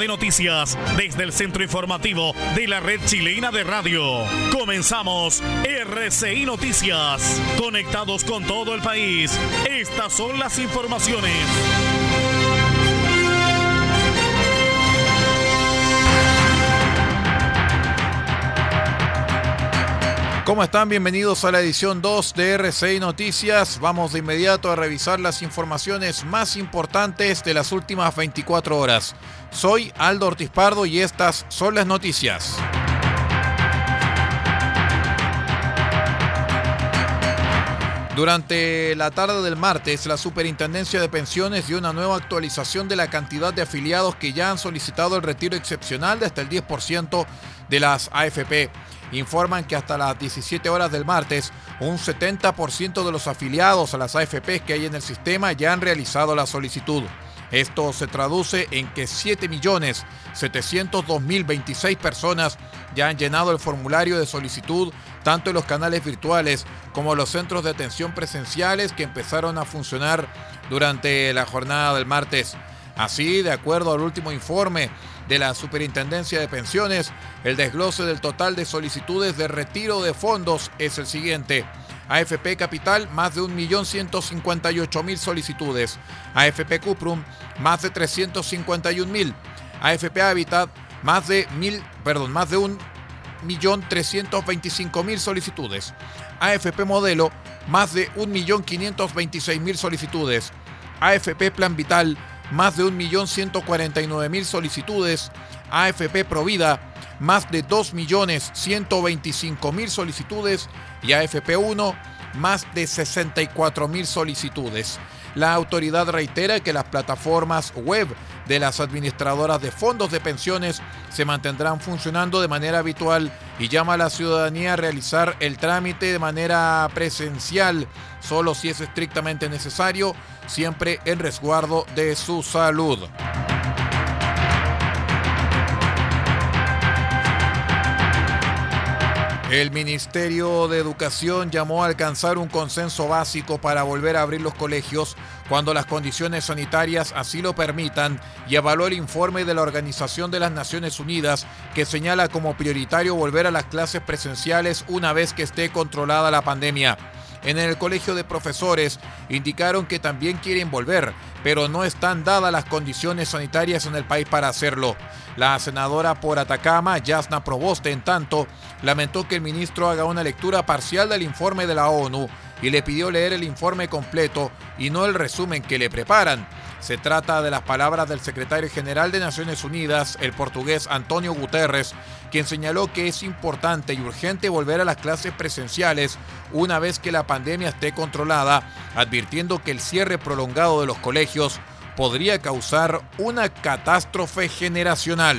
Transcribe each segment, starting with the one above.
De noticias desde el centro informativo de la red chilena de radio. Comenzamos RCI Noticias. Conectados con todo el país. Estas son las informaciones. ¿Cómo están? Bienvenidos a la edición 2 de RCI Noticias. Vamos de inmediato a revisar las informaciones más importantes de las últimas 24 horas. Soy Aldo Ortiz Pardo y estas son las noticias. Durante la tarde del martes, la Superintendencia de Pensiones dio una nueva actualización de la cantidad de afiliados que ya han solicitado el retiro excepcional de hasta el 10% de las AFP. Informan que hasta las 17 horas del martes, un 70% de los afiliados a las AFP que hay en el sistema ya han realizado la solicitud. Esto se traduce en que 7.702.026 personas ya han llenado el formulario de solicitud tanto en los canales virtuales como en los centros de atención presenciales que empezaron a funcionar durante la jornada del martes. Así, de acuerdo al último informe de la Superintendencia de Pensiones, el desglose del total de solicitudes de retiro de fondos es el siguiente. AFP Capital, más de 1.158.000 solicitudes. AFP Cuprum, más de 351.000. AFP Habitat, más de mil, perdón, más de 1.325.000 solicitudes. AFP Modelo, más de 1.526.000 solicitudes. AFP Plan Vital, más de 1.149.000 solicitudes. AFP Provida, más de 2.125.000 solicitudes y AFP1 más de 64.000 solicitudes. La autoridad reitera que las plataformas web de las administradoras de fondos de pensiones se mantendrán funcionando de manera habitual y llama a la ciudadanía a realizar el trámite de manera presencial, solo si es estrictamente necesario, siempre en resguardo de su salud. El Ministerio de Educación llamó a alcanzar un consenso básico para volver a abrir los colegios cuando las condiciones sanitarias así lo permitan y evaluó el informe de la Organización de las Naciones Unidas que señala como prioritario volver a las clases presenciales una vez que esté controlada la pandemia. En el Colegio de Profesores indicaron que también quieren volver, pero no están dadas las condiciones sanitarias en el país para hacerlo. La senadora por Atacama, Yasna Proboste, en tanto, lamentó que el ministro haga una lectura parcial del informe de la ONU y le pidió leer el informe completo y no el resumen que le preparan. Se trata de las palabras del secretario general de Naciones Unidas, el portugués Antonio Guterres, quien señaló que es importante y urgente volver a las clases presenciales una vez que la pandemia esté controlada, advirtiendo que el cierre prolongado de los colegios podría causar una catástrofe generacional.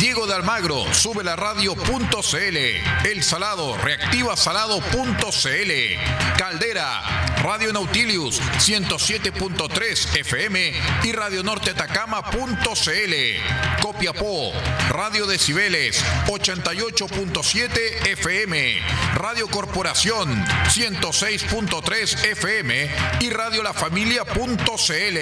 Diego de Almagro, sube la radio.cl. El Salado, reactiva salado.cl. Caldera, Radio Nautilius, 107.3 FM y Radio Norte Atacama.cl. Copiapó, Radio Decibeles, 88.7 FM. Radio Corporación, 106.3 FM y Radio La Familia.cl.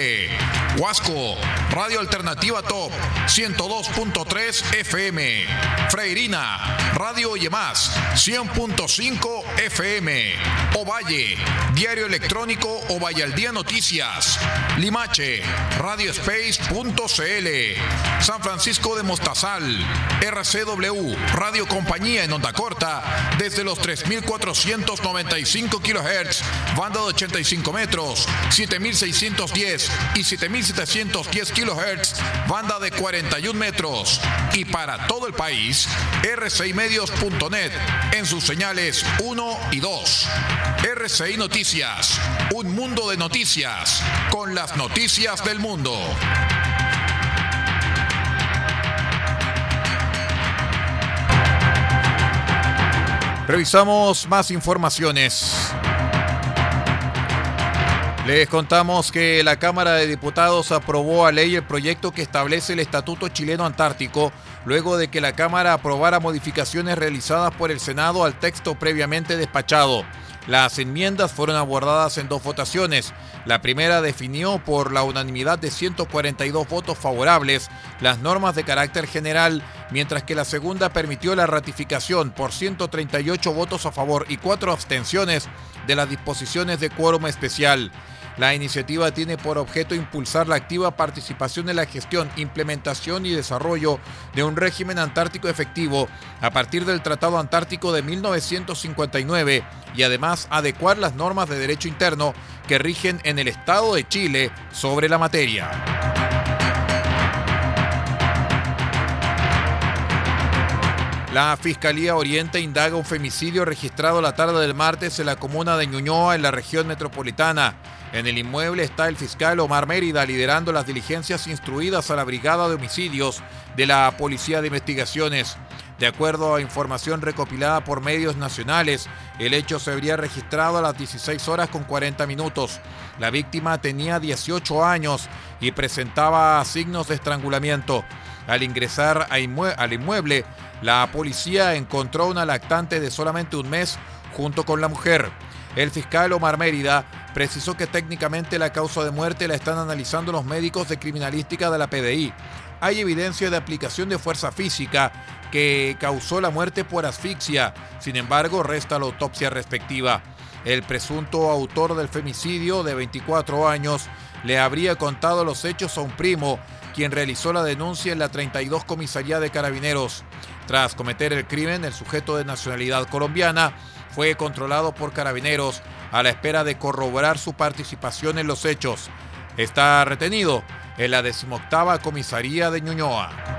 Huasco, Radio Alternativa Top, 102.3 FM. Freirina, Radio Más, 100.5 FM. Ovalle, Diario Electrónico Ovalle al Día Noticias. Limache, Radiospace.cl. San Francisco de Mostazal, RCW, Radio Compañía en Onda Corta, desde los 3.495 kHz, banda de 85 metros, 7.610 y 7.710 kHz, banda de 41 metros. Y para todo el país, rcimedios.net en sus señales 1 y 2. RCI Noticias, un mundo de noticias, con las noticias del mundo. Revisamos más informaciones. Les contamos que la Cámara de Diputados aprobó a ley el proyecto que establece el Estatuto Chileno Antártico, luego de que la Cámara aprobara modificaciones realizadas por el Senado al texto previamente despachado. Las enmiendas fueron abordadas en dos votaciones. La primera definió por la unanimidad de 142 votos favorables las normas de carácter general, mientras que la segunda permitió la ratificación por 138 votos a favor y cuatro abstenciones de las disposiciones de quórum especial. La iniciativa tiene por objeto impulsar la activa participación en la gestión, implementación y desarrollo de un régimen antártico efectivo a partir del Tratado Antártico de 1959 y además adecuar las normas de derecho interno que rigen en el Estado de Chile sobre la materia. La Fiscalía Oriente indaga un femicidio registrado la tarde del martes en la comuna de Ñuñoa, en la región metropolitana. En el inmueble está el fiscal Omar Mérida liderando las diligencias instruidas a la Brigada de Homicidios de la Policía de Investigaciones. De acuerdo a información recopilada por medios nacionales, el hecho se habría registrado a las 16 horas con 40 minutos. La víctima tenía 18 años y presentaba signos de estrangulamiento. Al ingresar al inmueble, la policía encontró una lactante de solamente un mes junto con la mujer. El fiscal Omar Mérida precisó que técnicamente la causa de muerte la están analizando los médicos de criminalística de la PDI. Hay evidencia de aplicación de fuerza física que causó la muerte por asfixia, sin embargo resta la autopsia respectiva. El presunto autor del femicidio de 24 años le habría contado los hechos a un primo, quien realizó la denuncia en la 32 Comisaría de Carabineros. Tras cometer el crimen, el sujeto de nacionalidad colombiana fue controlado por carabineros a la espera de corroborar su participación en los hechos. Está retenido en la decimoctava comisaría de Ñuñoa.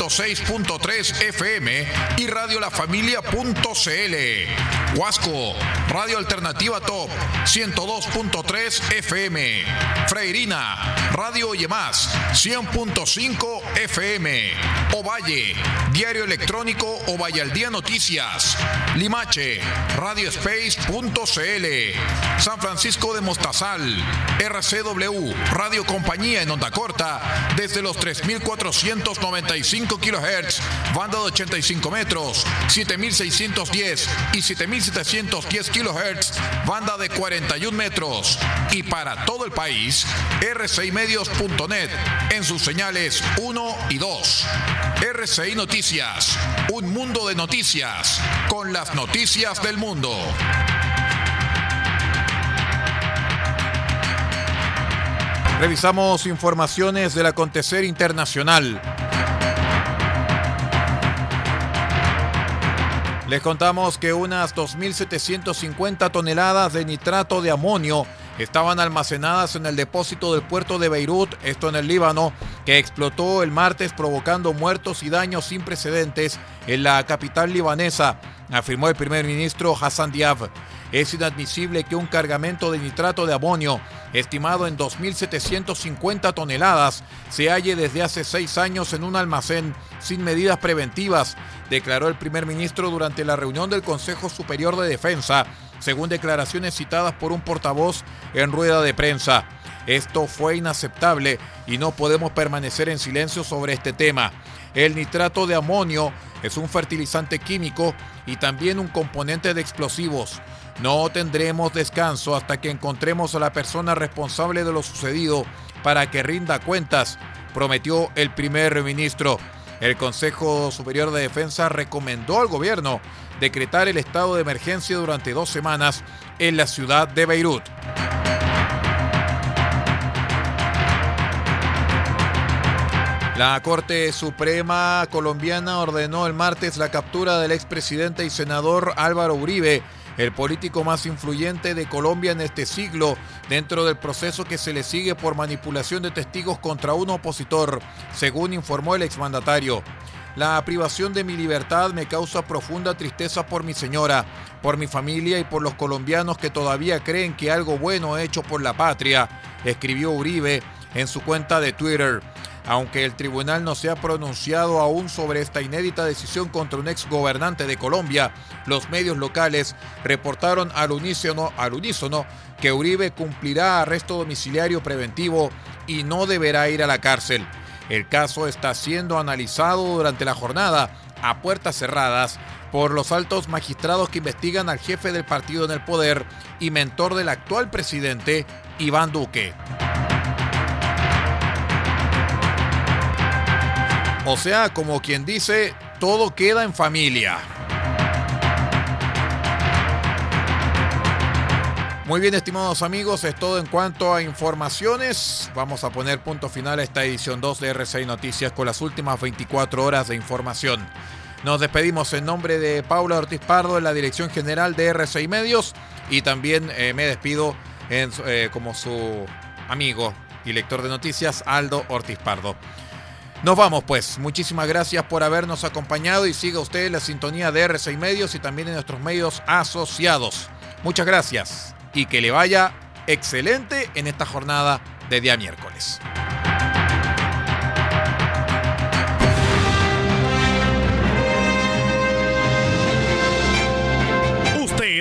106.3 FM y Radio La Familia.cl. Huasco, Radio Alternativa Top 102.3 FM. Freirina, Radio Más 100.5 FM. Ovalle, Diario Electrónico Ovalle al Día Noticias. Limache, RadioSpace.cl. San Francisco de Mostazal, RCW, Radio Compañía en Onda Corta, desde los 3495 kHz, banda de 85 metros, 7610 y 7710 kHz, banda de 41 metros. Y para todo el país, rcimedios.net en sus señales 1 y 2. RCI Noticias, un mundo de noticias, con las noticias del mundo. Revisamos informaciones del acontecer internacional. Les contamos que unas 2.750 toneladas de nitrato de amonio estaban almacenadas en el depósito del puerto de Beirut, esto en el Líbano, que explotó el martes provocando muertos y daños sin precedentes en la capital libanesa, afirmó el primer ministro Hassan Diab. Es inadmisible que un cargamento de nitrato de amonio, estimado en 2.750 toneladas, se halle desde hace seis años en un almacén sin medidas preventivas, declaró el primer ministro durante la reunión del Consejo Superior de Defensa, según declaraciones citadas por un portavoz en rueda de prensa. Esto fue inaceptable y no podemos permanecer en silencio sobre este tema. El nitrato de amonio es un fertilizante químico y también un componente de explosivos. No tendremos descanso hasta que encontremos a la persona responsable de lo sucedido para que rinda cuentas, prometió el primer ministro. El Consejo Superior de Defensa recomendó al gobierno decretar el estado de emergencia durante dos semanas en la ciudad de Beirut. La Corte Suprema colombiana ordenó el martes la captura del expresidente y senador Álvaro Uribe, el político más influyente de Colombia en este siglo, dentro del proceso que se le sigue por manipulación de testigos contra un opositor, según informó el exmandatario. La privación de mi libertad me causa profunda tristeza por mi señora, por mi familia y por los colombianos que todavía creen que algo bueno hecho por la patria, escribió Uribe en su cuenta de Twitter. Aunque el tribunal no se ha pronunciado aún sobre esta inédita decisión contra un ex gobernante de Colombia, los medios locales reportaron al unísono, al unísono que Uribe cumplirá arresto domiciliario preventivo y no deberá ir a la cárcel. El caso está siendo analizado durante la jornada a puertas cerradas por los altos magistrados que investigan al jefe del partido en el poder y mentor del actual presidente, Iván Duque. O sea, como quien dice, todo queda en familia. Muy bien, estimados amigos, es todo en cuanto a informaciones. Vamos a poner punto final a esta edición 2 de RCI Noticias con las últimas 24 horas de información. Nos despedimos en nombre de Paula Ortiz Pardo en la Dirección General de RCI Medios y también eh, me despido eh, como su amigo y lector de noticias, Aldo Ortiz Pardo. Nos vamos pues. Muchísimas gracias por habernos acompañado y siga usted la sintonía de R6 Medios y también en nuestros medios asociados. Muchas gracias y que le vaya excelente en esta jornada de día miércoles.